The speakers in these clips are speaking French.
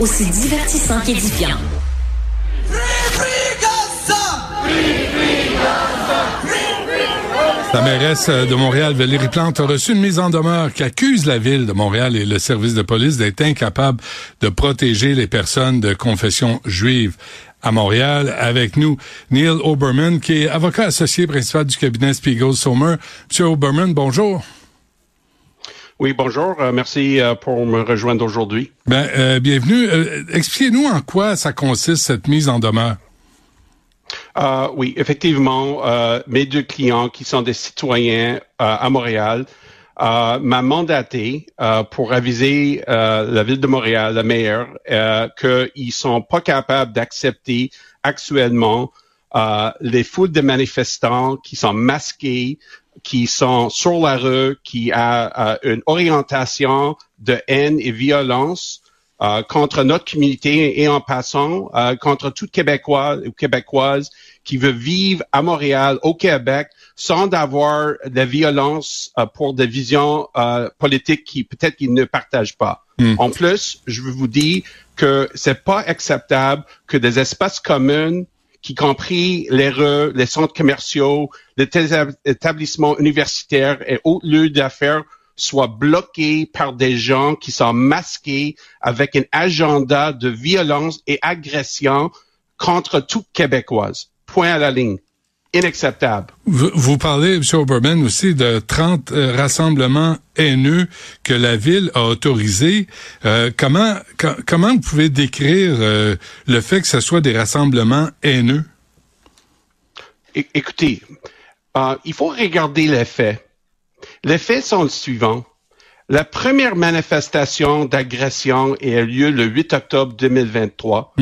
aussi divertissant qu'édifiant. La mairesse de Montréal, Valérie Plante, a reçu une mise en demeure qui accuse la ville de Montréal et le service de police d'être incapables de protéger les personnes de confession juive à Montréal. Avec nous, Neil Oberman, qui est avocat associé principal du cabinet Spiegel-Sommer. Monsieur Oberman, bonjour. Oui, bonjour. Euh, merci euh, pour me rejoindre aujourd'hui. Ben, euh, bienvenue. Expliquez-nous en quoi ça consiste, cette mise en demeure. oui, effectivement, mes deux clients qui sont des citoyens à Montréal m'a mandaté pour aviser la ville de Montréal, la maire, qu'ils sont pas capables d'accepter actuellement les foules de manifestants qui sont masqués, qui sont sur la rue, qui a une orientation de haine et violence euh, contre notre communauté et en passant euh, contre tout Québécois ou Québécoise qui veut vivre à Montréal, au Québec, sans avoir de violence euh, pour des visions politiques qui peut-être qu'ils ne partagent pas. Hmm. En plus, je vous dis que c'est pas acceptable que des espaces communs qui compris les rues, les centres commerciaux, les établissements universitaires et autres lieux d'affaires soient bloqués par des gens qui sont masqués avec un agenda de violence et agression contre toute Québécoise. Point à la ligne inacceptable. Vous, parlez, M. Oberman, aussi de 30 euh, rassemblements haineux que la ville a autorisés. Euh, comment, comment vous pouvez décrire euh, le fait que ce soit des rassemblements haineux? écoutez, il faut regarder les faits. Les faits sont le suivant. La première manifestation d'agression a lieu le 8 octobre 2023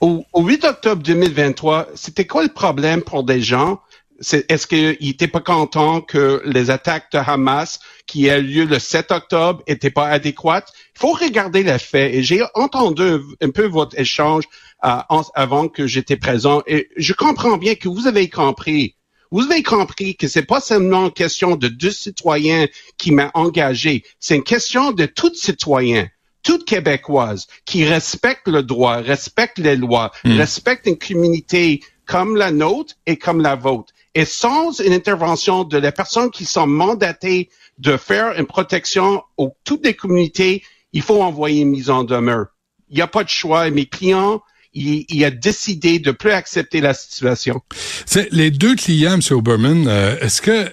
au, 8 octobre 2023, c'était quoi le problème pour des gens? Est-ce qu'ils n'étaient pas contents que les attaques de Hamas qui a lieu le 7 octobre n'étaient pas adéquates? Il faut regarder les faits. Et j'ai entendu un peu votre échange euh, avant que j'étais présent. Et je comprends bien que vous avez compris. Vous avez compris que c'est pas seulement une question de deux citoyens qui m'a engagé. C'est une question de tout citoyen toute québécoise qui respecte le droit, respecte les lois, hmm. respecte une communauté comme la nôtre et comme la vôtre. Et sans une intervention de les personnes qui sont mandatées de faire une protection aux toutes les communautés, il faut envoyer une mise en demeure. Il n'y a pas de choix. Et mes clients, il, a décidé de plus accepter la situation. Les deux clients, M. Oberman. Euh, est-ce que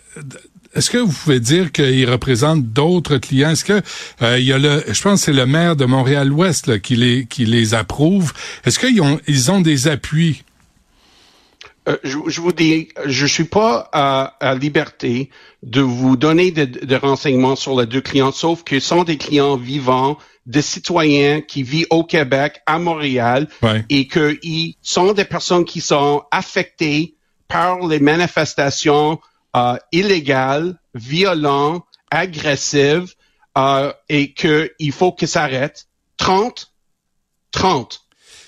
est-ce que vous pouvez dire qu'ils représentent d'autres clients? Est-ce que euh, il y a le, je pense que c'est le maire de Montréal-Ouest qui les qui les approuve. Est-ce qu'ils ont ils ont des appuis? Euh, je, vous dis, je suis pas à, à liberté de vous donner des renseignements sur les deux clients, sauf que sont des clients vivants, des citoyens qui vivent au Québec, à Montréal, et qu'ils sont des personnes qui sont affectées par les manifestations euh, illégal, violent, agressif euh, et qu'il faut que ça arrête. 30, 30,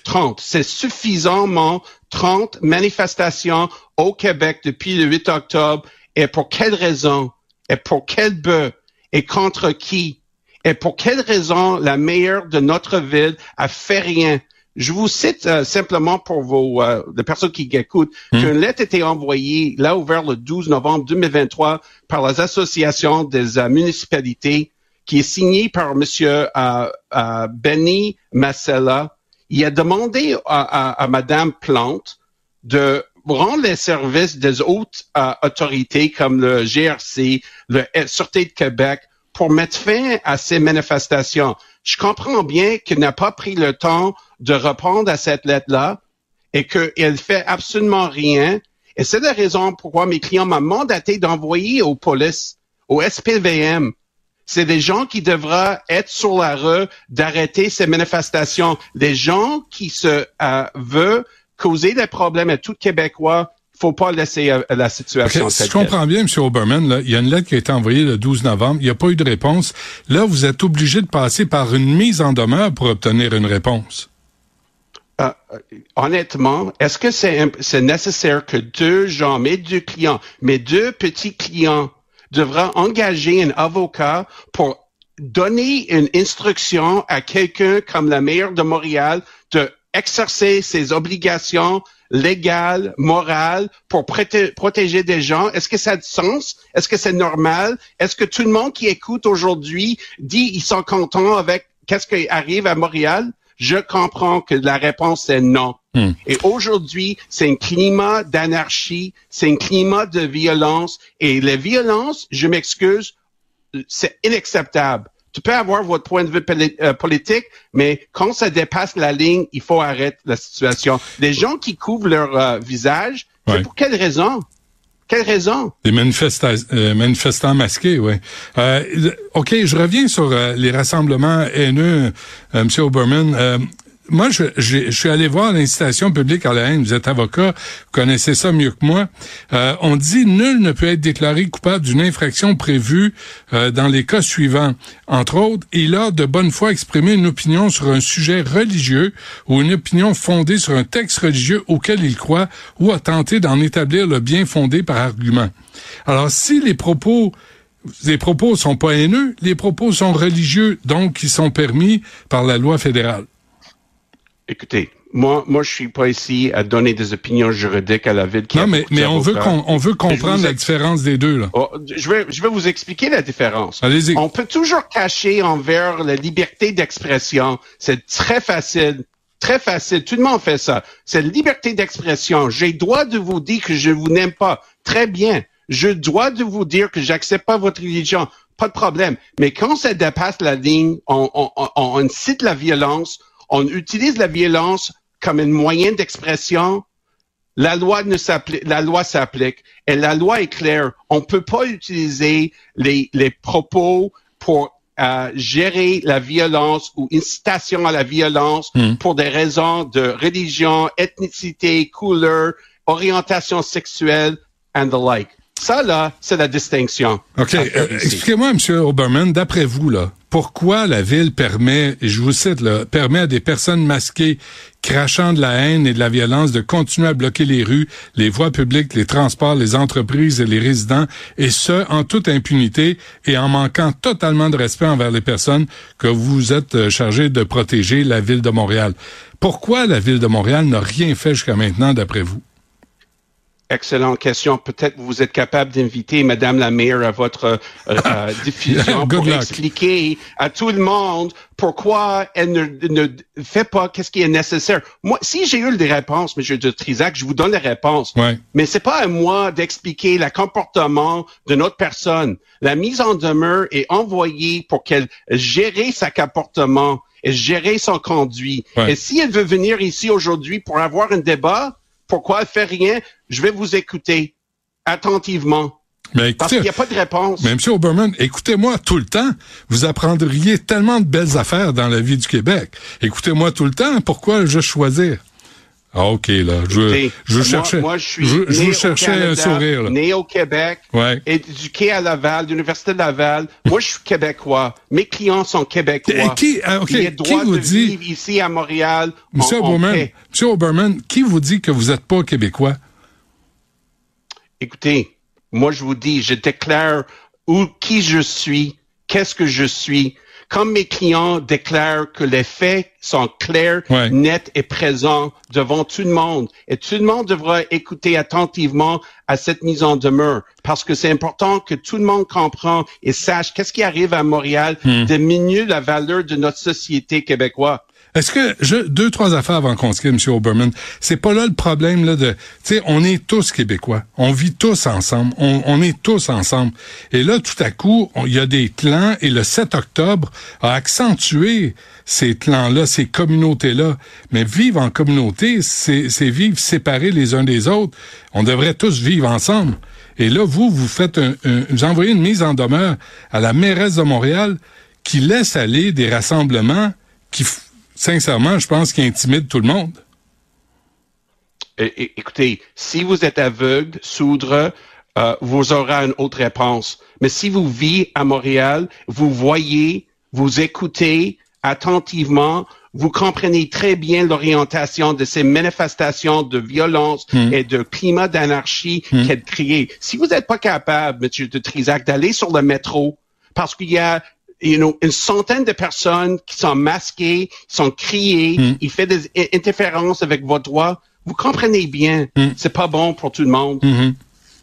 30. C'est suffisamment 30 manifestations au Québec depuis le 8 octobre. Et pour quelle raison? Et pour quel but? Et contre qui? Et pour quelle raison la maire de notre ville a fait rien? Je vous cite euh, simplement pour vos euh, les personnes qui écoutent hmm. qu'une lettre a été envoyée là ouvert le 12 novembre 2023 par les associations des euh, municipalités qui est signé par Monsieur euh, euh, Benny Massella. Il a demandé à, à, à Madame Plante de rendre les services des hautes euh, autorités comme le GRC, le Sûreté de Québec, pour mettre fin à ces manifestations. Je comprends bien qu'il n'a pas pris le temps de répondre à cette lettre-là et qu'elle fait absolument rien. Et c'est la raison pourquoi mes clients m'ont mandaté d'envoyer aux polices, au SPVM. C'est des gens qui devraient être sur la rue d'arrêter ces manifestations. Des gens qui se euh, veulent causer des problèmes à tout Québécois faut pas laisser euh, la situation. Okay. Si je comprends bien, M. Oberman, là, il y a une lettre qui a été envoyée le 12 novembre. Il n'y a pas eu de réponse. Là, vous êtes obligé de passer par une mise en demeure pour obtenir une réponse. Euh, honnêtement, est-ce que c'est nécessaire que deux gens, mes deux clients, mes deux petits clients, devraient engager un avocat pour donner une instruction à quelqu'un comme la maire de Montréal de exercer ses obligations légales, morales pour protéger des gens? Est-ce que ça a du sens? Est-ce que c'est normal? Est-ce que tout le monde qui écoute aujourd'hui dit ils sont contents avec qu'est-ce qui arrive à Montréal? Je comprends que la réponse est non. Hmm. Et aujourd'hui, c'est un climat d'anarchie, c'est un climat de violence. Et les violences, je m'excuse, c'est inacceptable tu peux avoir votre point de vue euh, politique, mais quand ça dépasse la ligne, il faut arrêter la situation. Les gens qui couvrent leur euh, visage, c'est pour quelle raison? Quelle raison? Des euh, manifestants masqués, oui. OK, je reviens sur les rassemblements haineux, M. Oberman moi, je, je, suis allé voir l'incitation publique à la haine. Vous êtes avocat, vous connaissez ça mieux que moi. Euh, on dit nul ne peut être déclaré coupable d'une infraction prévue euh, dans les cas suivants. Entre autres, il a de bonne foi exprimé une opinion sur un sujet religieux ou une opinion fondée sur un texte religieux auquel il croit ou a tenté d'en établir le bien fondé par argument. Alors, si les propos les propos sont pas haineux, les propos sont religieux, donc ils sont permis par la loi fédérale. Écoutez, moi, moi, je suis pas ici à donner des opinions juridiques à la ville qui Non, mais, mais on veut qu'on, on veut comprendre la différence des deux, là. Oh, je vais, je vais vous expliquer la différence. Allez-y. On peut toujours cacher envers la liberté d'expression. C'est très facile. Très facile. Tout le monde fait ça. C'est la liberté d'expression. J'ai droit de vous dire que je vous n'aime pas. Très bien. Je dois de vous dire que j'accepte pas votre religion. Pas de problème. Mais quand ça dépasse la ligne, on, on, on, on cite la violence, on utilise la violence comme un moyen d'expression, la loi ne s'applique, la loi s'applique et la loi est claire. On peut pas utiliser les, les propos pour euh, gérer la violence ou incitation à la violence Hmm. pour des raisons de religion, ethnicité, couleur, orientation sexuelle and the like. Ça, là, c'est la distinction. OK. Euh, ici. Expliquez-moi, M. Oberman, d'après vous, là, pourquoi la ville permet, et je vous cite, là, permet à des personnes masquées crachant de la haine et de la violence de continuer à bloquer les rues, les voies publiques, les transports, les entreprises et les résidents, et ce, en toute impunité et en manquant totalement de respect envers les personnes que vous êtes euh, chargé de protéger la ville de Montréal. Pourquoi la ville de Montréal n'a rien fait jusqu'à maintenant, d'après vous? Excellente question. Peut-être vous êtes capable d'inviter Madame la maire à votre euh, euh, diffusion pour luck. expliquer à tout le monde pourquoi elle ne, ne fait pas qu'est-ce qui est nécessaire. Moi, si j'ai eu des réponses, M. de Trisac, je vous donne les réponses. Ouais. Mais c'est pas à moi d'expliquer le comportement de notre personne. La mise en demeure est envoyée pour qu'elle gère sa comportement et gérer son conduit. Ouais. Et si elle veut venir ici aujourd'hui pour avoir un débat, pourquoi? Elle fait rien? Je vais vous écouter attentivement. Mais Parce écoutez, qu'il n'y a pas de réponse. Mais M. Oberman, écoutez-moi tout le temps. Vous apprendriez tellement de belles affaires dans la vie du Québec. Écoutez-moi tout le temps. Pourquoi je choisir? Ah, OK, là. Je, je cherchais, moi, je suis je, je né au cherchais un sourire, là. Né au Québec, Ouais. éduqué à Laval, l'Université de Laval. Moi, je suis québécois. Mes clients sont québécois. Qui- ah, qui vous de dit- vivre ici à Montréal. M. en- en Oberman, paix. M. Oberman, qui vous dit que vous n'êtes pas québécois? Écoutez, moi je vous dis, je déclare où qui je suis, qu'est-ce que je suis. Comme mes clients déclarent que les faits sont clairs, Ouais. nets et présents devant tout le monde. Et tout le monde devra écouter attentivement à cette mise en demeure parce que c'est important que tout le monde comprend et sache qu'est-ce qui arrive à Montréal diminue la valeur de notre société québécoise. Est-ce que je, deux trois affaires avant qu'on se quitte, M. Oberman, c'est pas là le problème là de, tu sais, on est tous québécois, on vit tous ensemble, on, on est tous ensemble. Et là, tout à coup, il y a des clans et le 7 octobre a accentué ces clans-là, ces communautés-là. Mais vivre en communauté, c'est vivre séparés les uns des autres. On devrait tous vivre ensemble. Et là, vous, vous faites un, un- vous envoyez une mise en demeure à la mairesse de Montréal qui laisse aller des rassemblements qui, sincèrement, je pense, qui intimident tout le monde. É- écoutez, si vous êtes aveugle, soudre, euh, vous aurez une autre réponse. Mais si vous vivez à Montréal, vous voyez, vous écoutez attentivement, vous comprenez très bien l'orientation de ces manifestations de violence et de climat d'anarchie qu'elle crée. Si vous n'êtes pas capable, M. de Trisac, d'aller sur le métro, parce qu'il y a you know, une centaine de personnes qui sont masquées, qui sont criées, il fait des interférences avec votre droit. Vous comprenez bien, c'est pas bon pour tout le monde,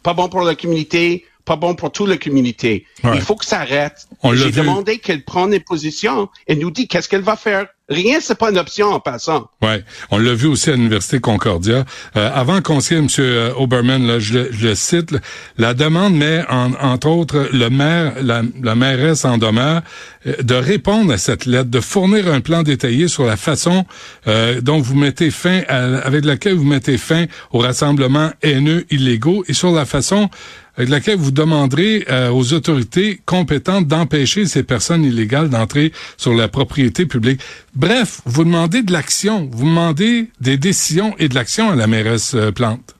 pas bon pour la communauté, pas bon pour toute la communauté. Ouais. Il faut que ça arrête. J'ai demandé qu'elle prenne une position et nous dit qu'est-ce qu'elle va faire? Rien, c'est pas une option en passant. Ouais, on l'a vu aussi à l'université Concordia. Euh, avant qu'on se quitte, M. Oberman, là, je, le- je le cite, là, la demande met en, entre autres le maire, la, la mairesse en demeure euh, de répondre à cette lettre, de fournir un plan détaillé sur la façon euh, dont vous mettez fin, à- avec laquelle vous mettez fin aux rassemblements haineux illégaux et sur la façon avec laquelle vous demanderez euh, aux autorités compétentes d'empêcher ces personnes illégales d'entrer sur la propriété publique. Bref, vous demandez de l'action, vous demandez des décisions et de l'action à la mairesse euh, Plante.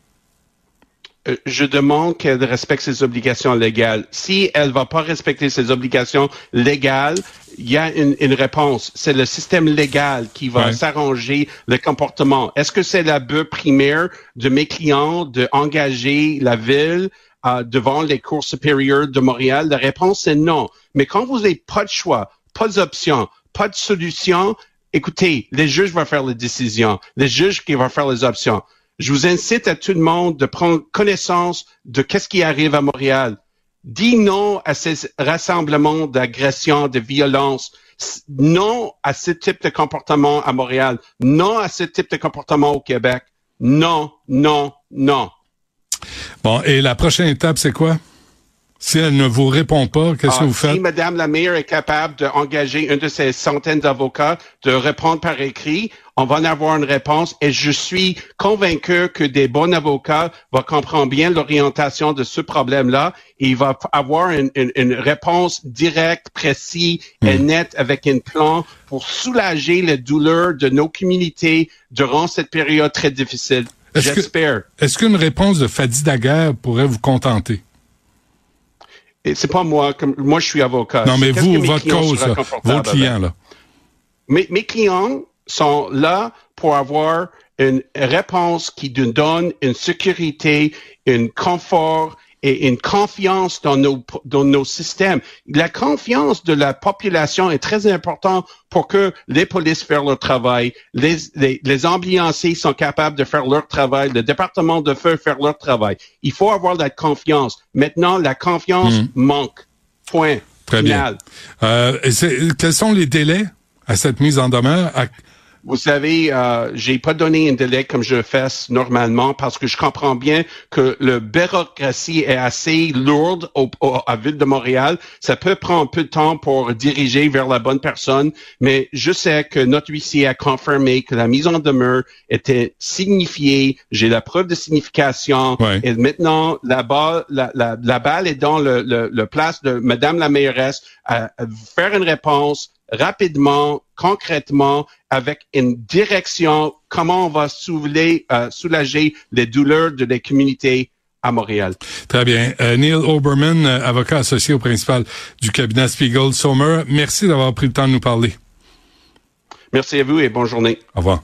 Euh, je demande qu'elle respecte ses obligations légales. Si elle va pas respecter ses obligations légales, il y a une, une réponse. C'est le système légal qui va Ouais. s'arranger le comportement. Est-ce que c'est la but primaire de mes clients de engager la ville euh, devant les cours supérieurs de Montréal? La réponse est non. Mais quand vous n'avez pas de choix, pas d'option, pas de solution, écoutez, les juges vont faire les décisions, les juges qui vont faire les options. Je vous incite à tout le monde de prendre connaissance de qu'est-ce qui arrive à Montréal. Dis non à ces rassemblements d'agression, de violence. Non à ce type de comportement à Montréal. Non à ce type de comportement au Québec. Non, non, non. Bon, et la prochaine étape, c'est quoi? Si elle ne vous répond pas, qu'est-ce Ah, que vous Si faites? Madame la maire est capable d'engager une de ces centaines d'avocats de répondre par écrit, on va en avoir une réponse et je suis convaincu que des bons avocats vont comprendre bien l'orientation de ce problème-là et il va avoir une, une- une réponse directe, précise et Hmm. nette avec un plan pour soulager les douleurs de nos communautés durant cette période très difficile. Est-ce que- J'espère. Est-ce qu'une réponse de Fadi Daguerre pourrait vous contenter? Et c'est pas moi, comme moi je suis avocat. non, mais Qu'est-ce vous, votre cause, là, confortables vos clients, là? Mes, mes clients sont là pour avoir une réponse qui nous donne une sécurité, un confort et une confiance dans nos, dans nos systèmes. La confiance de la population est très importante pour que les polices fassent leur travail, les, les, les ambulanciers sont capables de faire leur travail, le département de feu faire leur travail. Il faut avoir la confiance. Maintenant, la confiance manque. Point. Très Final. bien. Euh, quels sont les délais à cette mise en demeure? À- Vous savez, euh, j'ai pas donné un délai comme je fais normalement parce que je comprends bien que la bureaucratie est assez lourde au, au- à Ville de Montréal. Ça peut prendre un peu de temps pour diriger vers la bonne personne, mais je sais que notre huissier a confirmé que la mise en demeure était signifiée. J'ai la preuve de signification. Ouais. Et maintenant, la balle, la, la, la balle est dans le, le, le place de Madame la mairesse à, à faire une réponse rapidement, concrètement, avec une direction, comment on va soulager, euh, soulager les douleurs de les communautés à Montréal. Très bien. Euh, Neil Oberman, euh, avocat associé au principal du cabinet Spiegel Sommer, merci d'avoir pris le temps de nous parler. Merci à vous et bonne journée. Au revoir.